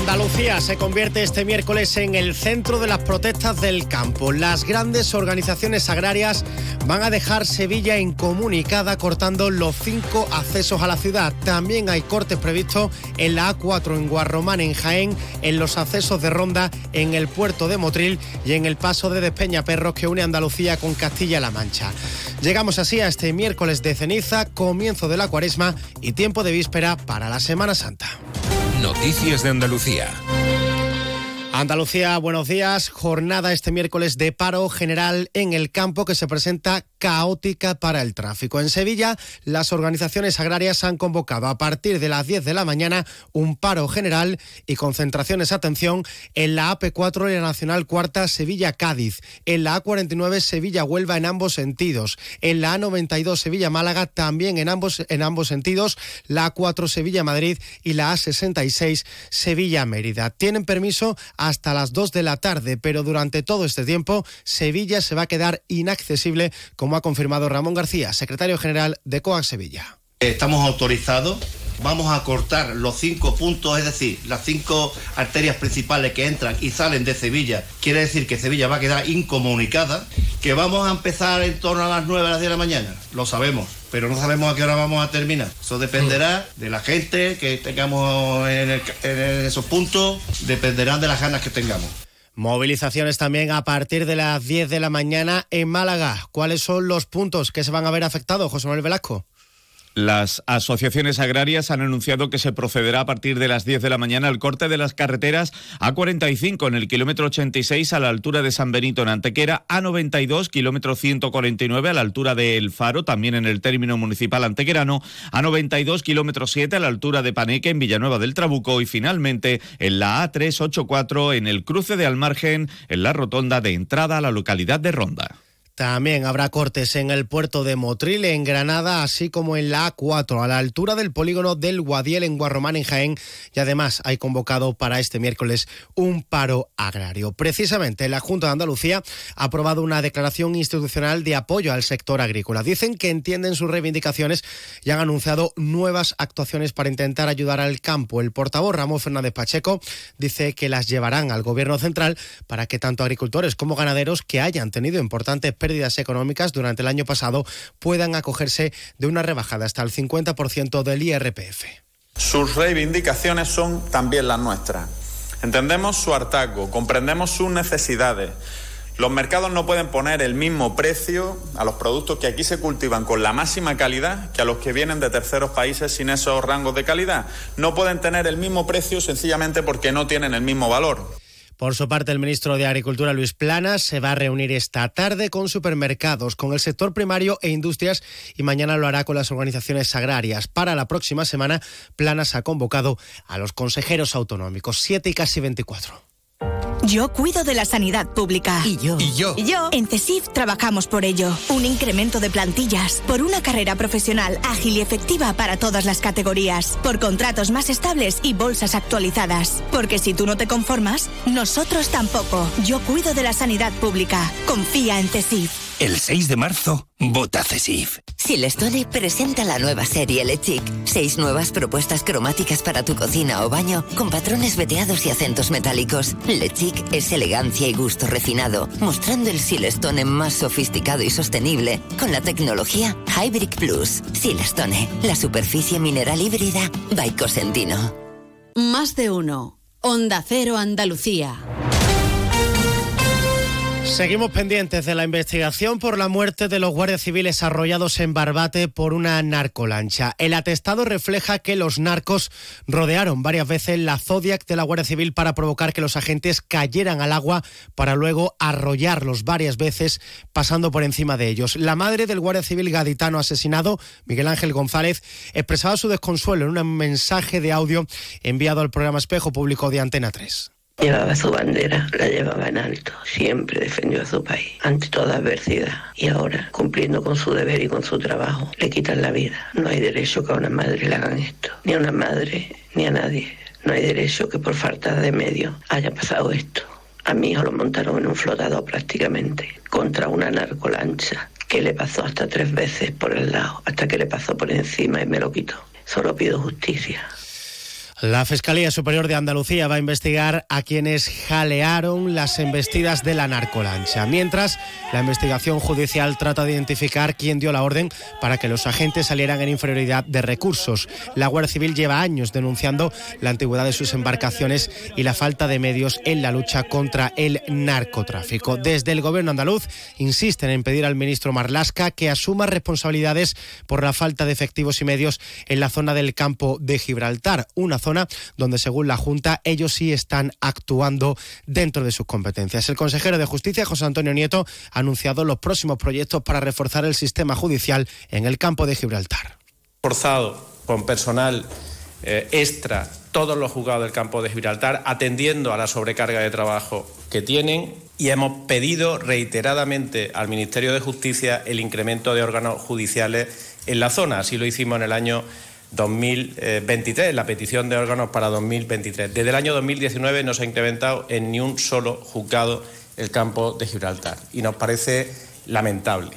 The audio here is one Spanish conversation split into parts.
Andalucía se convierte este miércoles en el centro de las protestas del campo. Las grandes organizaciones agrarias van a dejar Sevilla incomunicada cortando los cinco accesos a la ciudad. También hay cortes previstos en la A4 en Guarromán, en Jaén, en los accesos de Ronda, en el puerto de Motril y en el paso de Despeñaperros que une Andalucía con Castilla-La Mancha. Llegamos así a este miércoles de ceniza, comienzo de la cuaresma y tiempo de víspera para la Semana Santa. Noticias de Andalucía. Andalucía, buenos días. Jornada este miércoles de paro general en el campo que se presenta caótica para el tráfico. En Sevilla, las organizaciones agrarias han convocado a partir de las 10 de la mañana un paro general y concentraciones, atención, en la AP4 y la Nacional Cuarta Sevilla-Cádiz, en la A49 Sevilla-Huelva en ambos sentidos, en la A92 Sevilla-Málaga también en ambos, en ambos sentidos, la A4 Sevilla-Madrid y la A66 Sevilla-Mérida. Tienen permiso hasta las 2 de la tarde, pero durante todo este tiempo Sevilla se va a quedar inaccesible ha confirmado Ramón García, secretario general de COAC Sevilla. Estamos autorizados, vamos a cortar los cinco puntos, es decir, las cinco arterias principales que entran y salen de Sevilla. Quiere decir que Sevilla va a quedar incomunicada, que vamos a empezar en torno a las 9 de la mañana, lo sabemos, pero no sabemos a qué hora vamos a terminar. Eso dependerá de la gente que tengamos en, en esos puntos, dependerán de las ganas que tengamos. Movilizaciones también a partir de las 10 de la mañana en Málaga. ¿Cuáles son los puntos que se van a ver afectados, José Manuel Velasco? Las asociaciones agrarias han anunciado que se procederá a partir de las 10 de la mañana al corte de las carreteras A45 en el kilómetro 86 a la altura de San Benito en Antequera, A92 kilómetro 149 a la altura de El Faro, también en el término municipal antequerano, A92 kilómetro 7 a la altura de Paneque en Villanueva del Trabuco y finalmente en la A384 en el cruce de Almargen en la rotonda de entrada a la localidad de Ronda. También habrá cortes en el puerto de Motril, en Granada, así como en la A4, a la altura del polígono del Guadiel en Guarromán, en Jaén. Y además hay convocado para este miércoles un paro agrario. Precisamente la Junta de Andalucía ha aprobado una declaración institucional de apoyo al sector agrícola. Dicen que entienden sus reivindicaciones y han anunciado nuevas actuaciones para intentar ayudar al campo. El portavoz Ramón Fernández Pacheco dice que las llevarán al Gobierno central para que tanto agricultores como ganaderos que hayan tenido importantes pérdidas pérdidas económicas durante el año pasado puedan acogerse de una rebajada hasta el 50% del IRPF. Sus reivindicaciones son también las nuestras. Entendemos su hartazgo, comprendemos sus necesidades. Los mercados no pueden poner el mismo precio a los productos que aquí se cultivan con la máxima calidad que a los que vienen de terceros países sin esos rangos de calidad. No pueden tener el mismo precio sencillamente porque no tienen el mismo valor. Por su parte, el ministro de Agricultura, Luis Planas, se va a reunir esta tarde con supermercados, con el sector primario e industrias y mañana lo hará con las organizaciones agrarias. Para la próxima semana, Planas ha convocado a los consejeros autonómicos, 7 y casi 24. Yo cuido de la sanidad pública. Y yo. Y yo. Y yo. En CESIF trabajamos por ello. Un incremento de plantillas. Por una carrera profesional ágil y efectiva para todas las categorías. Por contratos más estables y bolsas actualizadas. Porque si tú no te conformas, nosotros tampoco. Yo cuido de la sanidad pública. Confía en CESIF. El 6 de marzo, vota CESIF. Silestone presenta la nueva serie Le Chic. Seis nuevas propuestas cromáticas para tu cocina o baño con patrones veteados y acentos metálicos. Le Chic es elegancia y gusto refinado, mostrando el Silestone más sofisticado y sostenible con la tecnología Hybrid Plus. Silestone, la superficie mineral híbrida by Cosentino. Más de uno. Onda Cero Andalucía. Seguimos pendientes de la investigación por la muerte de los guardias civiles arrollados en Barbate por una narcolancha. El atestado refleja que los narcos rodearon varias veces la Zodiac de la Guardia Civil para provocar que los agentes cayeran al agua para luego arrollarlos varias veces pasando por encima de ellos. La madre del guardia civil gaditano asesinado, Miguel Ángel González, expresaba su desconsuelo en un mensaje de audio enviado al programa Espejo Público de Antena 3. Llevaba su bandera, la llevaba en alto, siempre defendió a su país ante toda adversidad y ahora, cumpliendo con su deber y con su trabajo, le quitan la vida. No hay derecho que a una madre le hagan esto, ni a una madre ni a nadie. No hay derecho que por falta de medios haya pasado esto. A mi hijo lo montaron en un flotador prácticamente contra una narcolancha que le pasó hasta tres veces por el lado, hasta que le pasó por encima y me lo quitó. Solo pido justicia. La Fiscalía Superior de Andalucía va a investigar a quienes jalearon las embestidas de la narcolancha, mientras la investigación judicial trata de identificar quién dio la orden para que los agentes salieran en inferioridad de recursos. La Guardia Civil lleva años denunciando la antigüedad de sus embarcaciones y la falta de medios en la lucha contra el narcotráfico. Desde el gobierno andaluz insisten en pedir al ministro Marlasca que asuma responsabilidades por la falta de efectivos y medios en la zona del campo de Gibraltar, una zona donde según la Junta ellos sí están actuando dentro de sus competencias. El consejero de Justicia, José Antonio Nieto, ha anunciado los próximos proyectos para reforzar el sistema judicial en el campo de Gibraltar. Forzado con personal eh, extra todos los juzgados del campo de Gibraltar, atendiendo a la sobrecarga de trabajo que tienen y hemos pedido reiteradamente al Ministerio de Justicia el incremento de órganos judiciales en la zona. Así lo hicimos en el año 2023, la petición de órganos para 2023. Desde el año 2019 no se ha incrementado en ni un solo juzgado el campo de Gibraltar y nos parece lamentable.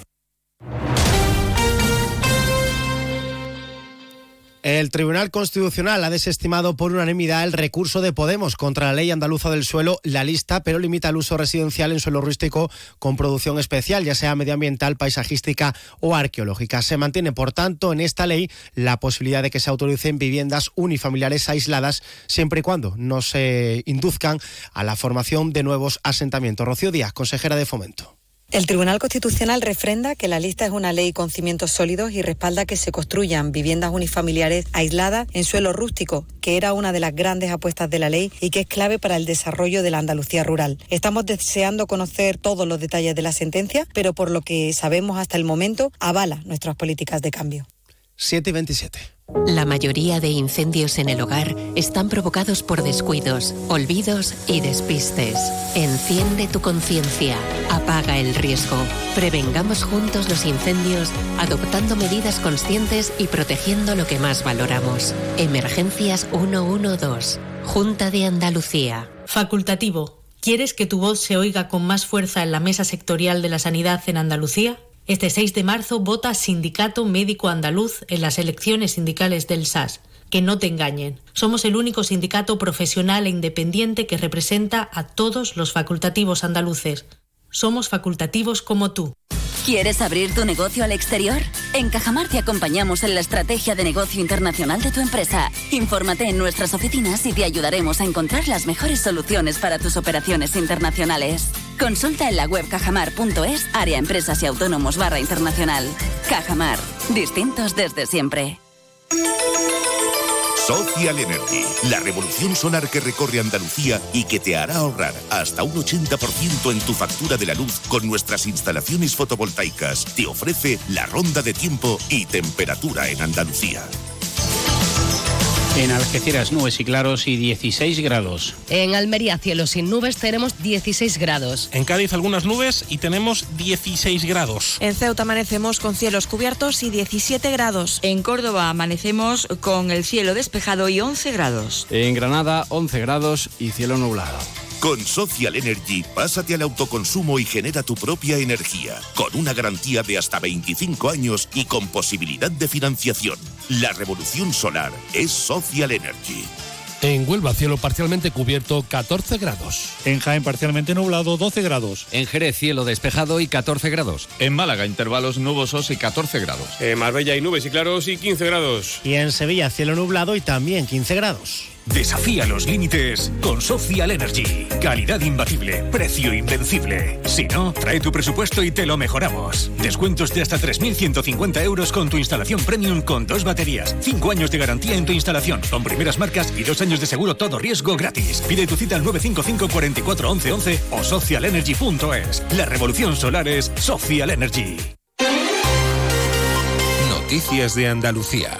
El Tribunal Constitucional ha desestimado por unanimidad el recurso de Podemos contra la ley andaluza del suelo, la lista, pero limita el uso residencial en suelo rústico con producción especial, ya sea medioambiental, paisajística o arqueológica. Se mantiene, por tanto, en esta ley la posibilidad de que se autoricen viviendas unifamiliares aisladas, siempre y cuando no se induzcan a la formación de nuevos asentamientos. Rocío Díaz, consejera de Fomento. El Tribunal Constitucional refrenda que la lista es una ley con cimientos sólidos y respalda que se construyan viviendas unifamiliares aisladas en suelo rústico, que era una de las grandes apuestas de la ley y que es clave para el desarrollo de la Andalucía rural. Estamos deseando conocer todos los detalles de la sentencia, pero por lo que sabemos hasta el momento, avala nuestras políticas de cambio. 7 y 27. La mayoría de incendios en el hogar están provocados por descuidos, olvidos y despistes. Enciende tu conciencia, apaga el riesgo. Prevengamos juntos los incendios adoptando medidas conscientes y protegiendo lo que más valoramos. Emergencias 112. Junta de Andalucía. Facultativo. ¿Quieres que tu voz se oiga con más fuerza en la mesa sectorial de la sanidad en Andalucía? Este 6 de marzo vota Sindicato Médico Andaluz en las elecciones sindicales del SAS. Que no te engañen. Somos el único sindicato profesional e independiente que representa a todos los facultativos andaluces. Somos facultativos como tú. ¿Quieres abrir tu negocio al exterior? En Cajamar te acompañamos en la estrategia de negocio internacional de tu empresa. Infórmate en nuestras oficinas y te ayudaremos a encontrar las mejores soluciones para tus operaciones internacionales. Consulta en la web cajamar.es, área empresas y autónomos barra internacional. Cajamar, distintos desde siempre. Social Energy, la revolución solar que recorre Andalucía y que te hará ahorrar hasta un 80% en tu factura de la luz con nuestras instalaciones fotovoltaicas. Te ofrece la ronda de tiempo y temperatura en Andalucía. En Algeciras nubes y claros y 16 grados. En Almería cielos sin nubes tenemos 16 grados. En Cádiz algunas nubes y tenemos 16 grados. En Ceuta amanecemos con cielos cubiertos y 17 grados. En Córdoba amanecemos con el cielo despejado y 11 grados. En Granada 11 grados y cielo nublado. Con Social Energy, pásate al autoconsumo y genera tu propia energía, con una garantía de hasta 25 años y con posibilidad de financiación. La revolución solar es Social Energy. En Huelva, cielo parcialmente cubierto, 14 grados. En Jaén, parcialmente nublado, 12 grados. En Jerez, cielo despejado y 14 grados. En Málaga, intervalos nubosos y 14 grados. En Marbella hay nubes y claros y 15 grados. Y en Sevilla, cielo nublado y también 15 grados. Desafía los límites con Social Energy. Calidad imbatible, precio invencible. Si no, trae tu presupuesto y te lo mejoramos. Descuentos de hasta 3.150 euros con tu instalación premium con dos baterías. Cinco años de garantía en tu instalación con primeras marcas y dos años de seguro todo riesgo gratis. Pide tu cita al 955 44 11 11 o socialenergy.es. La revolución solar es Social Energy. Noticias de Andalucía.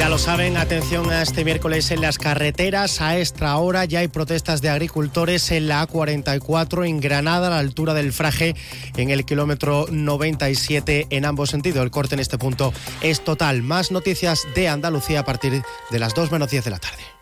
Ya lo saben, atención a este miércoles en las carreteras. A esta hora ya hay protestas de agricultores en la A44 en Granada, a la altura del Fraje, en el kilómetro 97 en ambos sentidos. El corte en este punto es total. Más noticias de Andalucía a partir de las 2 menos 10 de la tarde.